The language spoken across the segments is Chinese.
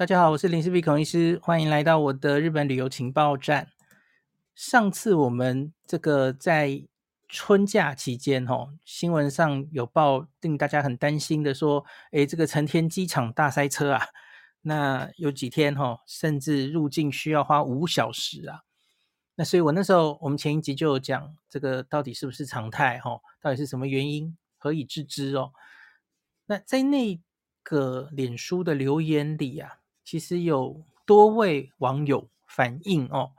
大家好，我是林氏璧孔医师，欢迎来到我的日本旅游情报站。上次我们这个在春假期间，哈，新闻上有报，令大家很担心的说，诶，这个成田机场大塞车啊，那有几天哈，甚至入境需要花五小时啊。那所以我那时候，我们前一集就有讲，这个到底是不是常态？哈，到底是什么原因？何以致之？哦，那在那个脸书的留言里啊。其实有多位网友反映哦，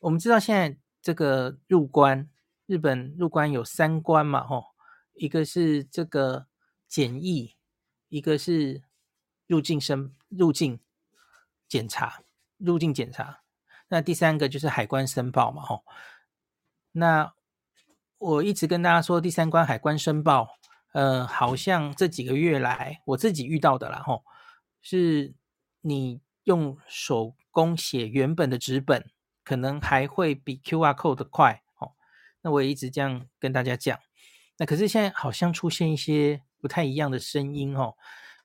我们知道现在这个入关，日本入关有三关嘛，吼，一个是这个检疫，一个是入境申入境检查，入境检查，那第三个就是海关申报嘛，吼。那我一直跟大家说，第三关海关申报，呃，好像这几个月来我自己遇到的啦，吼，是。你用手工写原本的纸本，可能还会比 QR code 快哦。那我也一直这样跟大家讲。那可是现在好像出现一些不太一样的声音哦。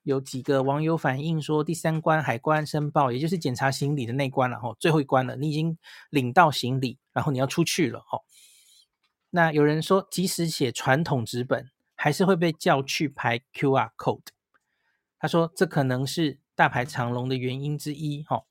有几个网友反映说，第三关海关申报，也就是检查行李的那关了哦，最后一关了，你已经领到行李，然后你要出去了哦。那有人说，即使写传统纸本，还是会被叫去排 QR code。他说，这可能是。大排长龙的原因之一，哈。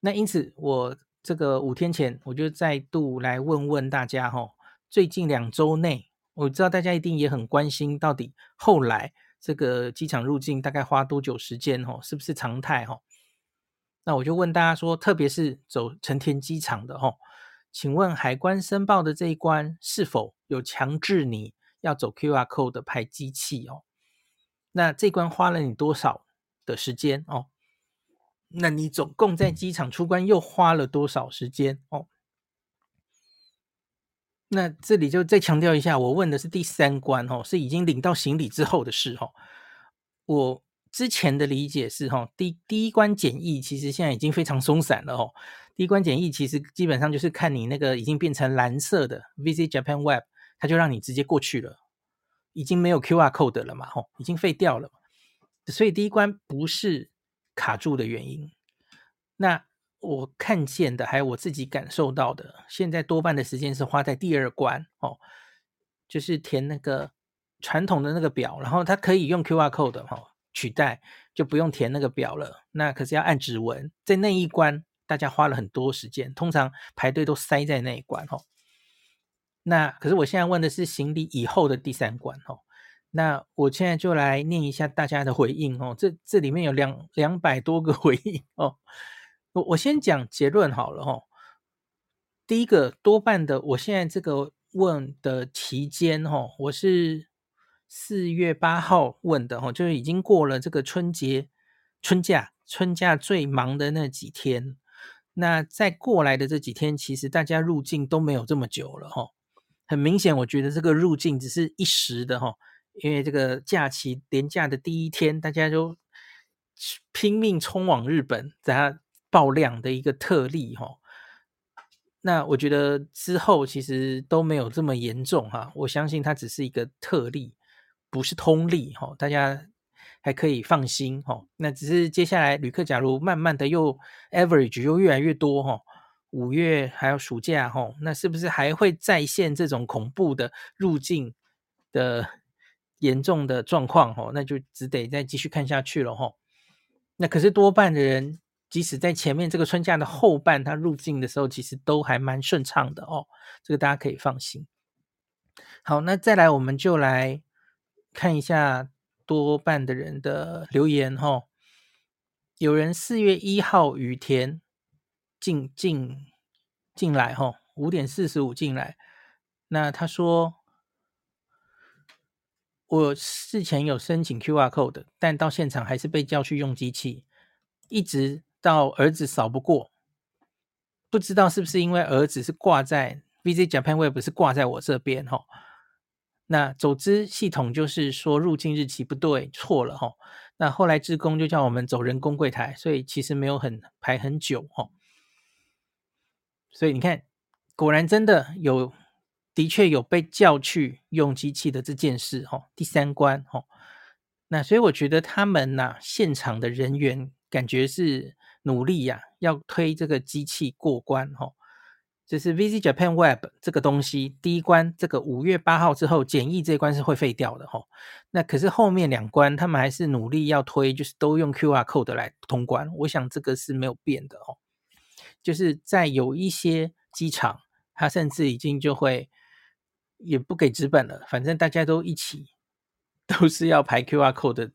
那因此，我这个五天前我就再度来问问大家，哈，最近两周内，我知道大家一定也很关心，到底后来这个机场入境大概花多久时间，哈，是不是常态，哈？那我就问大家说，特别是走成田机场的，哈，请问海关申报的这一关是否有强制你要走 QR code 的排机器哦？那这关花了你多少的时间哦，那你总共在机场出关又花了多少时间哦？那这里就再强调一下，我问的是第三关哦，是已经领到行李之后的事哦。我之前的理解是哈，第第一关检疫其实现在已经非常松散了哦。第一关检疫其实基本上就是看你那个已经变成蓝色的 Visit Japan Web，它就让你直接过去了，已经没有 QR code 了嘛，吼，已经废掉了。所以第一关不是卡住的原因。那我看见的，还有我自己感受到的，现在多半的时间是花在第二关哦，就是填那个传统的那个表，然后它可以用 QR code 哦取代，就不用填那个表了。那可是要按指纹，在那一关大家花了很多时间，通常排队都塞在那一关哦。那可是我现在问的是行李以后的第三关哦。那我现在就来念一下大家的回应哦，这这里面有两两百多个 回应哦。我我先讲结论好了哦。第一个多半的，我现在这个问的期间哦，我是四月八号问的哦，就是已经过了这个春节春假春假最忙的那几天。那再过来的这几天，其实大家入境都没有这么久了哈。很明显，我觉得这个入境只是一时的哈。因为这个假期连假的第一天，大家都拼命冲往日本，在它爆量的一个特例哈。那我觉得之后其实都没有这么严重哈。我相信它只是一个特例，不是通例哈。大家还可以放心哈。那只是接下来旅客假如慢慢的又 average 又越来越多哈，五月还有暑假哈，那是不是还会再现这种恐怖的入境的？严重的状况哦，那就只得再继续看下去了吼。那可是多半的人，即使在前面这个春假的后半，他入境的时候，其实都还蛮顺畅的哦。这个大家可以放心。好，那再来我们就来看一下多半的人的留言吼。有人四月一号雨田进进进来吼，五点四十五进来，那他说。我事前有申请 QR code，但到现场还是被叫去用机器，一直到儿子扫不过，不知道是不是因为儿子是挂在 VZ Japan Web 是挂在我这边哈。那走资系统就是说入境日期不对，错了哈。那后来志工就叫我们走人工柜台，所以其实没有很排很久哈。所以你看，果然真的有。的确有被叫去用机器的这件事，哈，第三关，哈，那所以我觉得他们呐，现场的人员感觉是努力呀、要推这个机器过关哈。就是 Visit Japan Web 这个东西，第一关这个五月八号之后检疫这一关是会废掉的哈。那可是后面两关他们还是努力要推，就是都用 QR Code 来通关。我想这个是没有变的哦。就是在有一些机场，它甚至已经就会也不给纸本了，反正大家都一起 都是要排 QR Code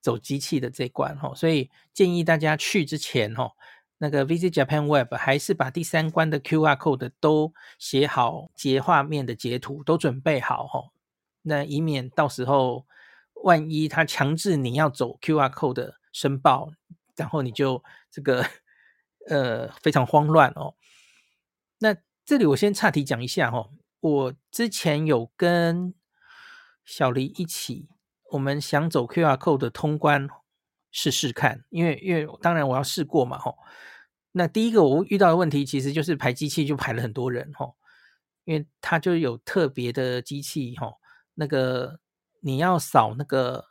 走机器的这一关哈。所以建议大家去之前哈。那个 Visit Japan Web 还是把第三关的 QR code 都写好，截画面的截图都准备好哈，那以免到时候万一他强制你要走 QR code 的申报，然后你就这个呃非常慌乱哦。那这里我先岔题讲一下哈，我之前有跟小黎一起，我们想走 QR code 的通关。试试看，因为因为当然我要试过嘛，吼。那第一个我遇到的问题其实就是排机器就排了很多人，吼，因为它就有特别的机器，吼，那个你要扫那个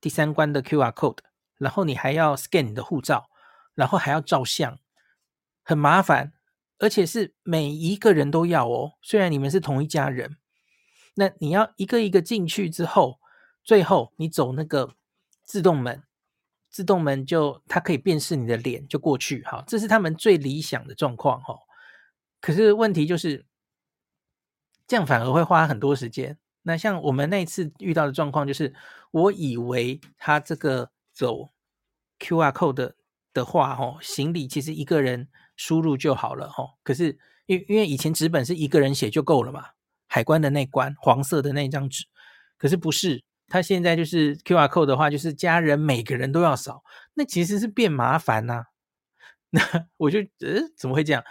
第三关的 QR code，然后你还要 scan 你的护照，然后还要照相，很麻烦，而且是每一个人都要哦。虽然你们是同一家人，那你要一个一个进去之后，最后你走那个自动门。自动门就它可以辨识你的脸就过去，哈，这是他们最理想的状况，哈。可是问题就是，这样反而会花很多时间。那像我们那一次遇到的状况就是，我以为他这个走 QR code 的话，哦，行李其实一个人输入就好了，哈。可是因因为以前纸本是一个人写就够了嘛，海关的那关黄色的那张纸，可是不是。他现在就是 QR code 的话，就是家人每个人都要扫，那其实是变麻烦呐、那我就呃怎么会这样？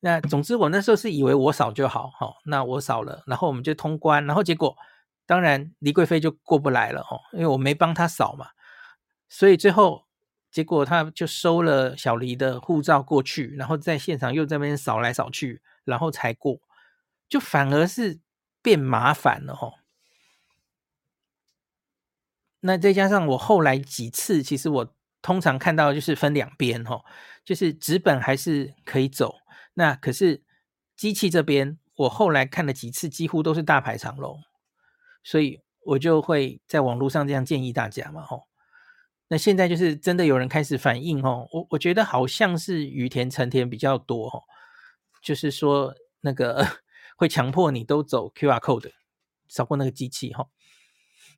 那总之我那时候是以为我扫就好，好，那我扫了，然后我们就通关，然后结果当然李贵妃就过不来了哦，因为我没帮他扫嘛，所以最后结果他就收了小黎的护照过去，然后在现场又在那边扫来扫去，然后才过，就反而是变麻烦了哈。那再加上我后来几次，其实我通常看到就是分两边哈，就是纸本还是可以走，那可是机器这边，我后来看了几次，几乎都是大排长龙，所以我就会在网络上这样建议大家嘛哈。那现在就是真的有人开始反映哈，我我觉得好像是羽田成田比较多哈，就是说那个 会强迫你都走 QR code，扫过那个机器哈。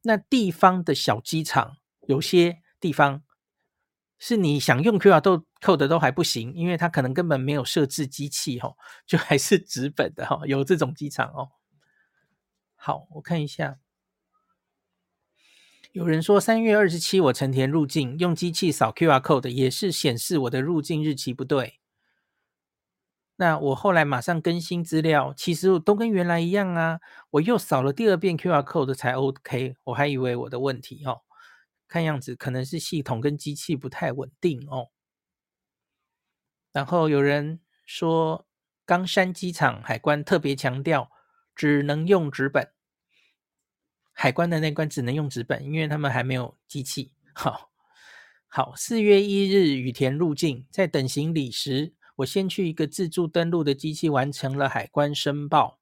那地方的小机场，有些地方是你想用 QR code 的都还不行，因为它可能根本没有设置机器哦，就还是纸本的哈，有这种机场哦。好，我看一下，有人说三月二十七我成田入境用机器扫 QR code 也是显示我的入境日期不对。那我后来马上更新资料，其实都跟原来一样啊。我又扫了第二遍 QR code 才 OK，我还以为我的问题哦。看样子可能是系统跟机器不太稳定哦。然后有人说冈山机场海关特别强调只能用纸本，海关的那关只能用纸本，因为他们还没有机器。好，好，四月一日羽田入境，在等行李时。我先去一个自助登录的机器完成了海关申报，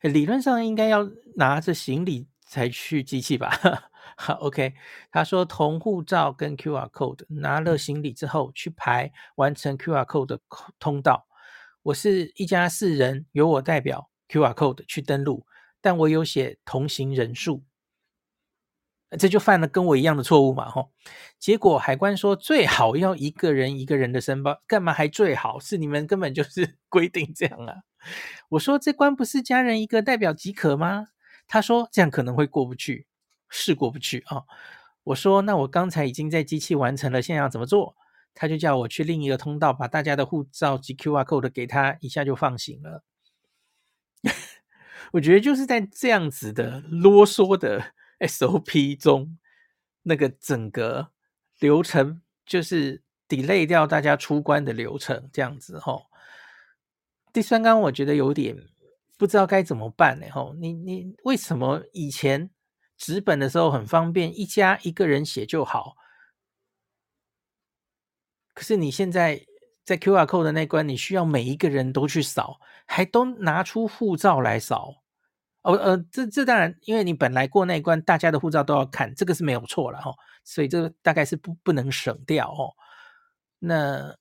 理论上应该要拿着行李才去机器吧？好，OK。他说同护照跟 QR code 拿了行李之后去排完成 QR code 的通道。我是一家四人，由我代表 QR code 去登录，但我有写同行人数。这就犯了跟我一样的错误嘛，吼！结果海关说最好要一个人一个人的申报，干嘛还最好？是你们根本就是 规定这样啊！我说这关不是家人一个代表即可吗？他说这样可能会过不去，是过不去啊！我说那我刚才已经在机器完成了，现在要怎么做？他就叫我去另一个通道把大家的护照及 QR code 给他，一下就放行了。我觉得就是在这样子的啰嗦的。SOP 中那个整个流程就是 delay 掉大家出关的流程，这样子吼。第三关我觉得有点不知道该怎么办呢吼。你你为什么以前纸本的时候很方便，一家一个人写就好。可是你现在在 QR code 的那关，你需要每一个人都去扫，还都拿出护照来扫。哦，呃，这这当然，因为你本来过那一关，大家的护照都要看，这个是没有错了哈、哦。所以这个大概是不不能省掉哦。那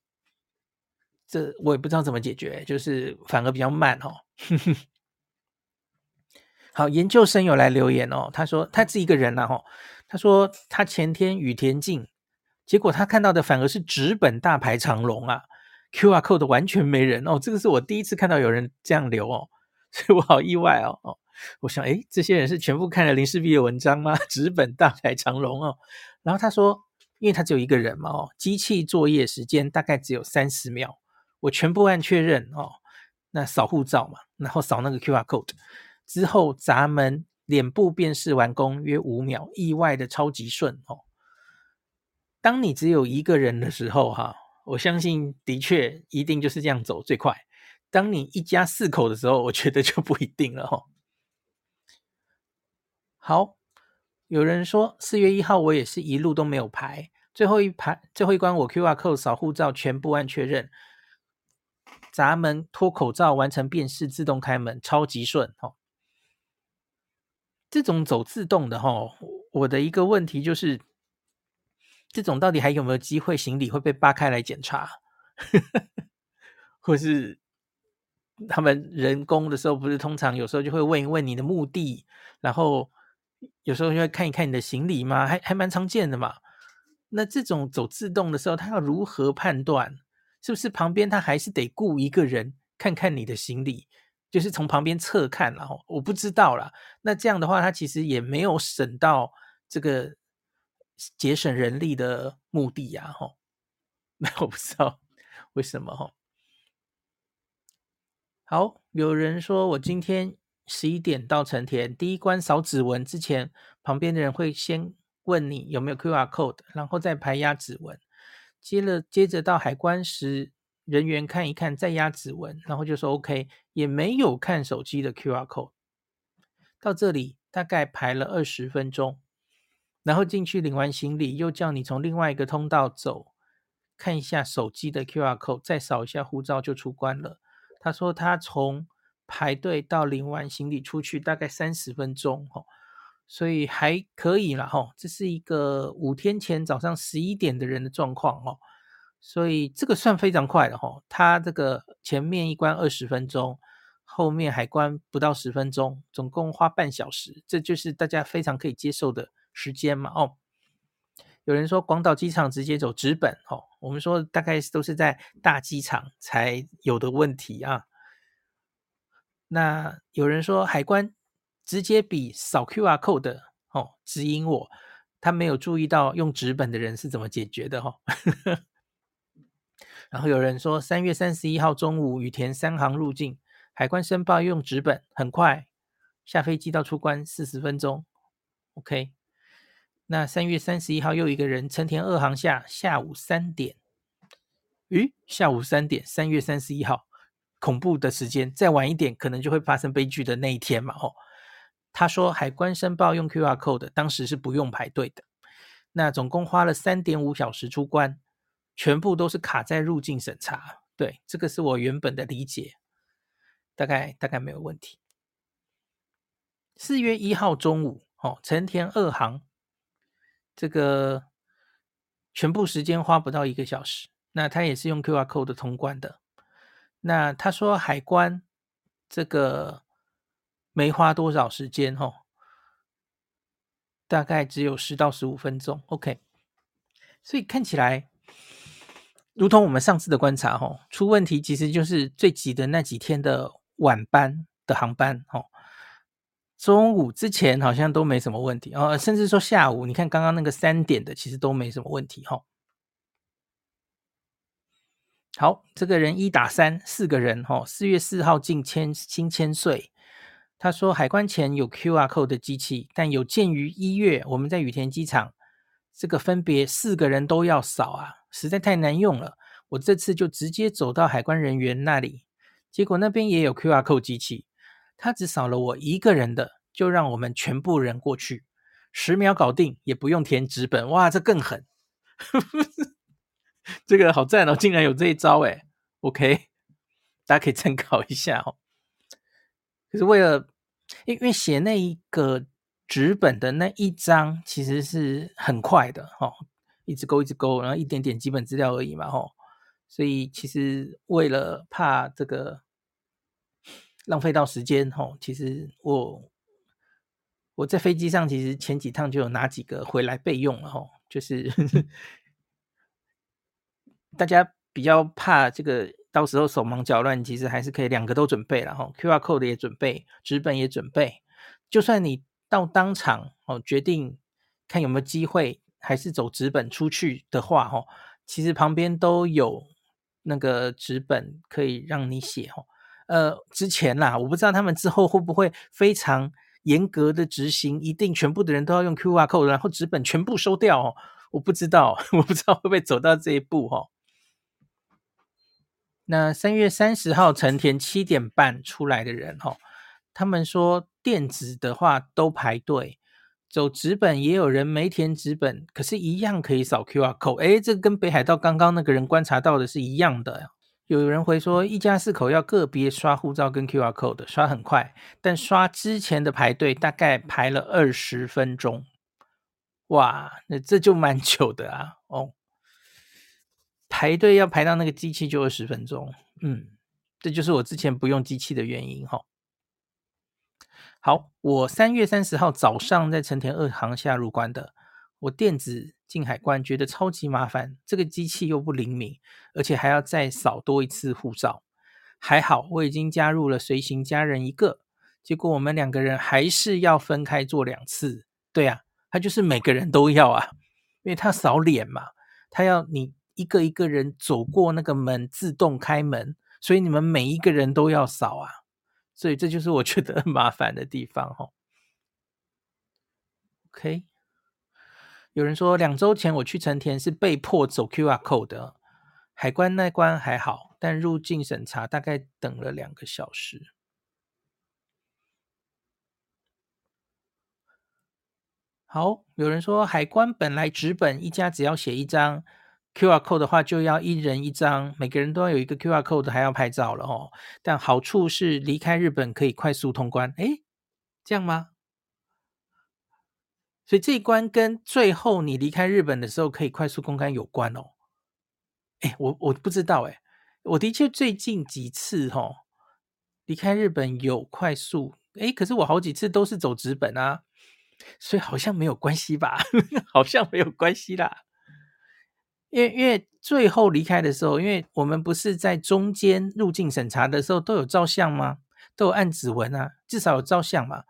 这我也不知道怎么解决，就是反而比较慢哦。好，研究生有来留言哦，他说他是一个人呐、啊、哈，他说他前天羽田径，结果他看到的反而是纸本大排长龙啊，QR code 完全没人哦，这个是我第一次看到有人这样留哦，所以我好意外哦哦，我想诶，这些人是全部看了林氏璧的文章吗？纸本大排长龙哦，然后他说，因为他只有一个人嘛哦，机器作业时间大概只有三十秒，我全部按确认哦，那扫护照嘛，然后扫那个 QR code。之后闸门脸部辨识完工约五秒，意外的超级顺哦。当你只有一个人的时候，哈，我相信的确一定就是这样走最快。当你一家四口的时候，我觉得就不一定了哈。好，有人说四月一号我也是一路都没有排，最后一排最后一关我 QR code 扫护照全部按确认，闸门脱口罩完成辨识自动开门，超级顺哦。这种走自动的哈，我的一个问题就是，这种到底还有没有机会行李会被扒开来检查，或是他们人工的时候，不是通常有时候就会问一问你的目的，然后有时候就会看一看你的行李吗？还还蛮常见的嘛。那这种走自动的时候，他要如何判断是不是旁边他还是得雇一个人看看你的行李？就是从旁边侧看，然后我不知道啦。那这样的话，他其实也没有省到这个节省人力的目的呀，哈。那我不知道为什么哈。好，有人说我今天十一点到成田，第一关扫指纹之前，旁边的人会先问你有没有 QR code，然后再排压指纹。接了，接着到海关时。人员看一看，再压指纹，然后就说 OK，也没有看手机的 QR code。到这里大概排了二十分钟，然后进去领完行李，又叫你从另外一个通道走，看一下手机的 QR code，再扫一下护照就出关了。他说他从排队到领完行李出去大概三十分钟，哦，所以还可以了，哈。这是一个五天前早上十一点的人的状况，哦。所以这个算非常快的哈，它这个前面一关二十分钟，后面海关不到十分钟，总共花半小时，这就是大家非常可以接受的时间嘛哦。有人说广岛机场直接走直本哦，我们说大概都是在大机场才有的问题啊。那有人说海关直接比扫 QR code 哦指引我，他没有注意到用纸本的人是怎么解决的哈。然后有人说，三月三十一号中午羽田三航入境，海关申报用纸本，很快下飞机到出关四十分钟。OK，那三月三十一号又一个人成田二航下，下午三点。咦，下午三点，三月三十一号，恐怖的时间，再晚一点可能就会发生悲剧的那一天嘛？哦，他说海关申报用 QR code，当时是不用排队的。那总共花了三点五小时出关。全部都是卡在入境审查，对，这个是我原本的理解，大概大概没有问题。四月一号中午，哦，成田二航，这个全部时间花不到一个小时，那他也是用 QR code 通关的。那他说海关这个没花多少时间，哦，大概只有十到十五分钟，OK，所以看起来。如同我们上次的观察，哦，出问题其实就是最挤的那几天的晚班的航班，吼，中午之前好像都没什么问题，哦，甚至说下午，你看刚刚那个三点的，其实都没什么问题，吼。好，这个人一打三，四个人，吼，四月四号进千新千岁，他说海关前有 QR code 的机器，但有鉴于一月我们在羽田机场，这个分别四个人都要扫啊。实在太难用了，我这次就直接走到海关人员那里，结果那边也有 QR code 机器，他只扫了我一个人的，就让我们全部人过去。十秒搞定，也不用填纸本，哇，这更狠，这个好赞哦，竟然有这一招诶 OK，大家可以参考一下哦。可是为了，因为写那一个纸本的那一张其实是很快的哦，一直勾一直勾，然后一点点基本资料而已嘛，吼。所以其实为了怕这个浪费到时间，吼，其实我我在飞机上其实前几趟就有拿几个回来备用了，吼，就是 大家比较怕这个到时候手忙脚乱，其实还是可以两个都准备了，吼，QR code 也准备，纸本也准备，就算你到当场哦决定看有没有机会，还是走纸本出去的话，吼，其实旁边都有。那个纸本可以让你写哦，呃，之前啦，我不知道他们之后会不会非常严格的执行，一定全部的人都要用 QR code，然后纸本全部收掉哦，我不知道，我不知道会不会走到这一步哦。那三月三十号成田七点半出来的人哦，他们说电子的话都排队。走纸本也有人没填纸本，可是，一样可以扫 QR code。哎，这跟北海道刚刚那个人观察到的是一样的。有人会说，一家四口要个别刷护照跟 QR code，刷很快，但刷之前的排队大概排了二十分钟。哇，那这就蛮久的啊。哦，排队要排到那个机器就二十分钟。嗯，这就是我之前不用机器的原因哈。好，我三月三十号早上在成田二航下入关的。我电子进海关觉得超级麻烦，这个机器又不灵敏，而且还要再扫多一次护照。还好我已经加入了随行家人一个，结果我们两个人还是要分开做两次。对啊，他就是每个人都要啊，因为他扫脸嘛，他要你一个一个人走过那个门自动开门，所以你们每一个人都要扫啊。所以这就是我觉得很麻烦的地方哦。OK，有人说两周前我去成田是被迫走 QR code 的，海关那关还好，但入境审查大概等了两个小时。好，有人说海关本来纸本一家只要写一张。QR code 的话，就要一人一张，每个人都要有一个 QR code，还要拍照了哦。但好处是离开日本可以快速通关，诶，这样吗？所以这一关跟最后你离开日本的时候可以快速通关有关哦。诶，我我不知道诶，我的确最近几次哦，离开日本有快速，诶，可是我好几次都是走直本啊，所以好像没有关系吧？好像没有关系啦。因为因为最后离开的时候，因为我们不是在中间入境审查的时候都有照相吗？都有按指纹啊，至少有照相嘛。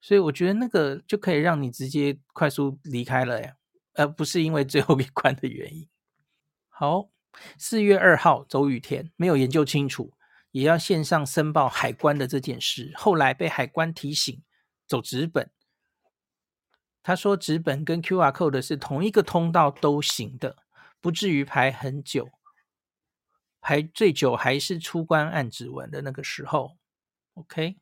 所以我觉得那个就可以让你直接快速离开了呀，而不是因为最后一 关的原因。好，四月二号走雨田，没有研究清楚，也要线上申报海关的这件事。后来被海关提醒走纸本，他说纸本跟 QR code 是同一个通道都行的。不至于排很久，排最久还是出关按指纹的那个时候。OK，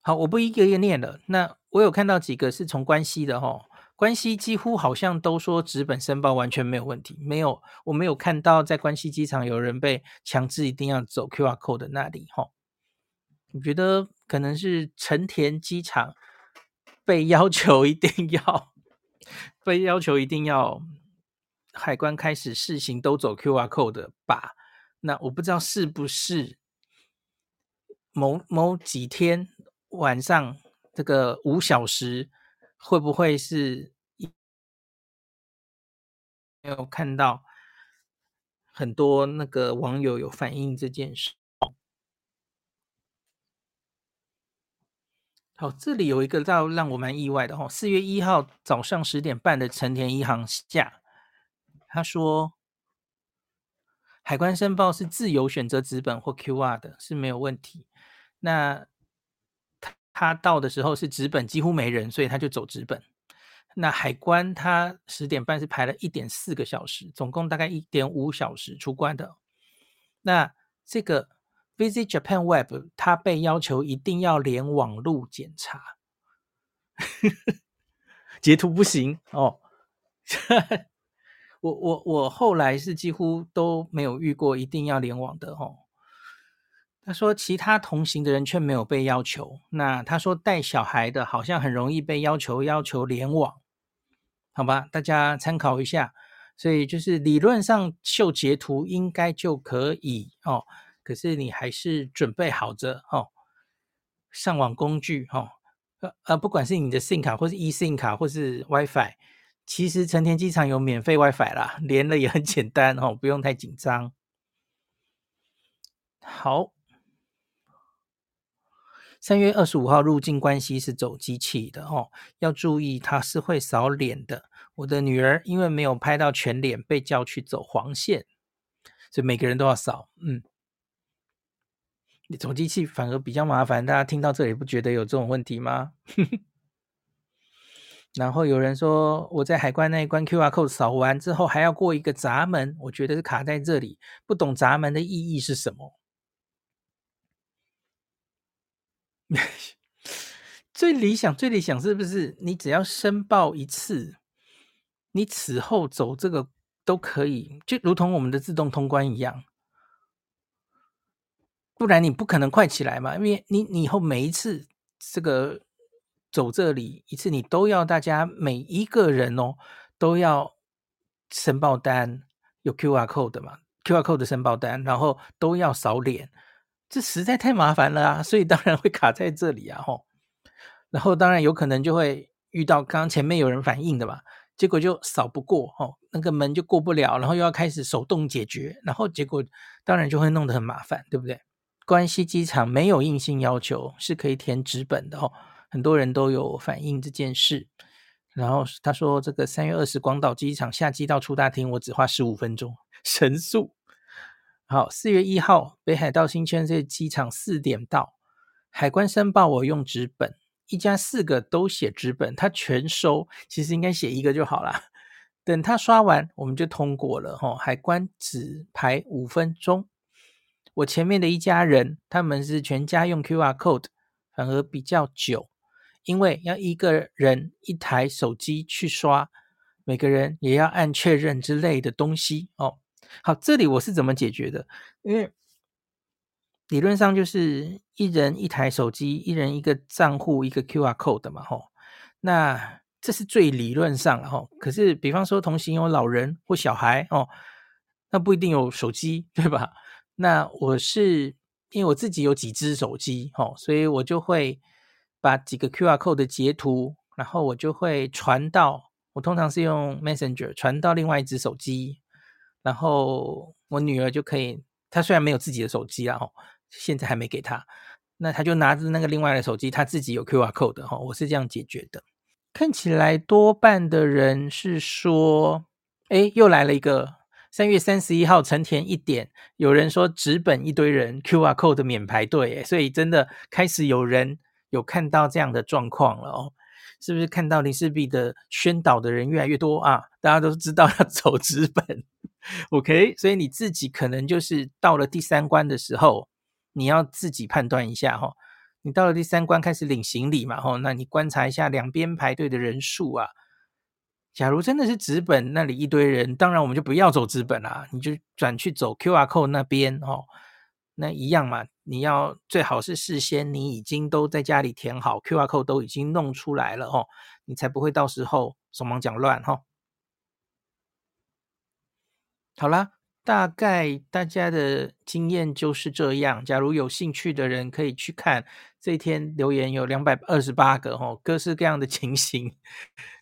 好，我不一个一个念了。那我有看到几个是从关西的哈，关西几乎好像都说纸本申报完全没有问题，没有，我没有看到在关西机场有人被强制一定要走 QR code 的那里哈。我觉得可能是成田机场被要求一定要。被要求一定要海关开始试行都走 QR code 的吧？那我不知道是不是某某几天晚上这个五小时会不会是没有看到很多那个网友有反映这件事。好，这里有一个倒让我蛮意外的哈，四月一号早上十点半的成田一航下，他说海关申报是自由选择纸本或 QR 的，是没有问题。那他他到的时候是纸本几乎没人，所以他就走纸本。那海关他十点半是排了一点四个小时，总共大概一点五小时出关的。那这个。Visit Japan Web，它被要求一定要连网路检查，截图不行哦。我我我后来是几乎都没有遇过一定要联网的哦。他说其他同行的人却没有被要求。那他说带小孩的好像很容易被要求要求联网，好吧，大家参考一下。所以就是理论上秀截图应该就可以哦，可是你还是准备好着哦，上网工具哦，呃呃，不管是你的 SIM 卡或是 eSIM 卡或是 WiFi，其实成田机场有免费 WiFi 啦，连了也很简单哦，不用太紧张。好。三月二十五号入境关西是走机器的哦，要注意它是会扫脸的。我的女儿因为没有拍到全脸，被叫去走黄线，所以每个人都要扫。嗯，走机器反而比较麻烦，大家听到这里不觉得有这种问题吗？然后有人说我在海关那一关 QR code 扫完之后还要过一个闸门，我觉得是卡在这里，不懂闸门的意义是什么。最理想，最理想是不是你只要申报一次，你此后走这个都可以，就如同我们的自动通关一样。不然你不可能快起来嘛，因为你你以后每一次这个走这里一次，你都要大家每一个人哦都要申报单，有 QR code 的嘛，QR code 的申报单，然后都要扫脸。这实在太麻烦了啊，所以当然会卡在这里啊，吼。然后当然有可能就会遇到刚前面有人反映的嘛，结果就扫不过，哦，那个门就过不了，然后又要开始手动解决，然后结果当然就会弄得很麻烦，对不对？关西机场没有硬性要求，是可以填纸本的哦，很多人都有反映这件事。然后他说这个三月二十广岛机场下机到出大厅，我只花十五分钟，神速。好，四月一号，北海道新千岁机场四点到，海关申报我用纸本，一家四个都写纸本，他全收，其实应该写一个就好了。等他刷完，我们就通过了。吼，海关只排五分钟。我前面的一家人，他们是全家用 QR code，反而比较久，因为要一个人一台手机去刷，每个人也要按确认之类的东西哦。好，这里我是怎么解决的？因为理论上就是一人一台手机，一人一个账户，一个 QR code 嘛，吼。那这是最理论上了，吼。可是，比方说同行有老人或小孩，哦，那不一定有手机，对吧？那我是因为我自己有几只手机，吼，所以我就会把几个 QR code 的截图，然后我就会传到，我通常是用 Messenger 传到另外一只手机。然后我女儿就可以，她虽然没有自己的手机啊，吼，现在还没给她，那她就拿着那个另外的手机，她自己有 QR code 的，哈，我是这样解决的。看起来多半的人是说，哎，又来了一个三月三十一号成田一点，有人说直本一堆人 QR code 免排队，所以真的开始有人有看到这样的状况了哦。是不是看到林氏璧的宣导的人越来越多啊？大家都知道要走纸本，OK？所以你自己可能就是到了第三关的时候，你要自己判断一下哈。你到了第三关开始领行李嘛，哈，那你观察一下两边排队的人数啊。假如真的是纸本那里一堆人，当然我们就不要走纸本啦，你就转去走 QR code 那边哦。那一样嘛，你要最好是事先你已经都在家里填好 QR code 都已经弄出来了哦，你才不会到时候手忙脚乱哈。好啦，大概大家的经验就是这样。假如有兴趣的人可以去看这一天留言有两百二十八个哦，各式各样的情形，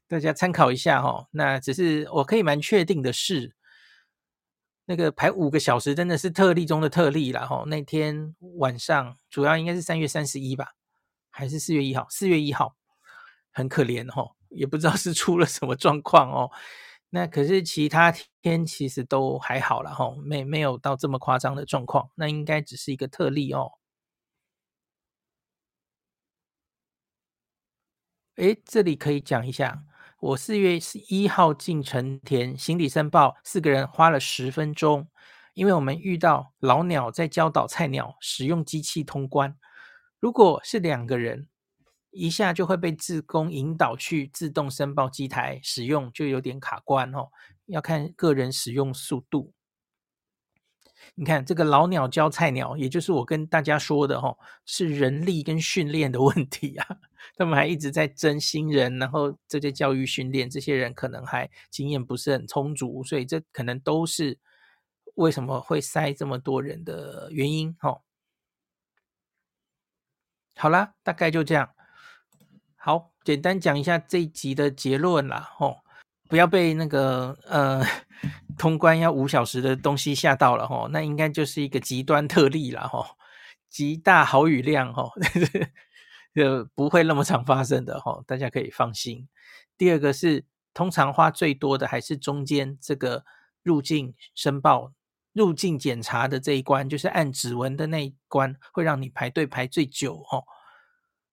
大家参考一下哈。那只是我可以蛮确定的是。那个排五个小时真的是特例中的特例了哈。那天晚上主要应该是三月三十一吧，还是四月一号？四月一号，很可怜哈，也不知道是出了什么状况哦。那可是其他天其实都还好了哈，没没有到这么夸张的状况。那应该只是一个特例哦。诶，这里可以讲一下。我四月一号进成田，行李申报四个人花了十分钟，因为我们遇到老鸟在教导菜鸟使用机器通关。如果是两个人，一下就会被自工引导去自动申报机台使用，就有点卡关哦。要看个人使用速度。你看这个老鸟教菜鸟，也就是我跟大家说的哦，是人力跟训练的问题啊。他们还一直在争新人，然后这些教育训练，这些人可能还经验不是很充足，所以这可能都是为什么会塞这么多人的原因哦。好啦，大概就这样。好，简单讲一下这一集的结论啦，吼，不要被那个呃通关要五小时的东西吓到了，吼，那应该就是一个极端特例了，吼，极大好雨量，吼，呃，不会那么常发生的，吼，大家可以放心。第二个是，通常花最多的还是中间这个入境申报、入境检查的这一关，就是按指纹的那一关，会让你排队排最久，吼。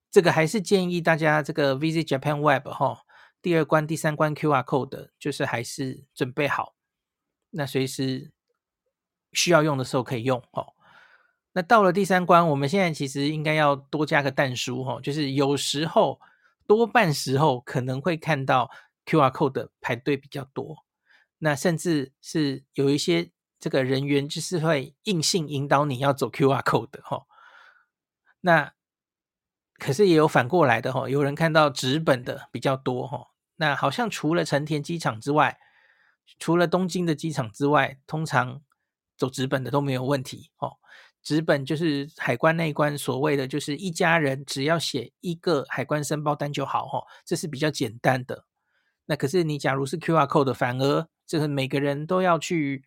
这个还是建议大家这个 Visit Japan Web 哈，第二关、第三关 QR Code 就是还是准备好，那随时需要用的时候可以用哦。那到了第三关，我们现在其实应该要多加个但书哈，就是有时候多半时候可能会看到 QR Code 的排队比较多，那甚至是有一些这个人员就是会硬性引导你要走 QR Code 的哈，那。可是也有反过来的哈，有人看到纸本的比较多哈。那好像除了成田机场之外，除了东京的机场之外，通常走直本的都没有问题哦。直本就是海关那一关所谓的，就是一家人只要写一个海关申报单就好哦，这是比较简单的。那可是你假如是 QR code 的，反而就是每个人都要去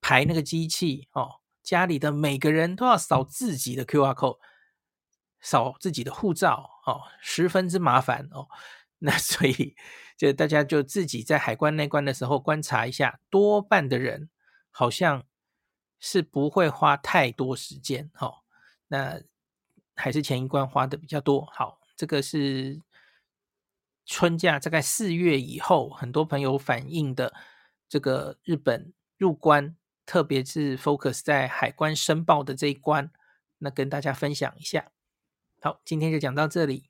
排那个机器哦，家里的每个人都要扫自己的 QR code。扫自己的护照哦，十分之麻烦哦。那所以就大家就自己在海关那关的时候观察一下，多半的人好像是不会花太多时间哦。那还是前一关花的比较多。好，这个是春假大概四月以后，很多朋友反映的这个日本入关，特别是 focus 在海关申报的这一关，那跟大家分享一下。好，今天就讲到这里。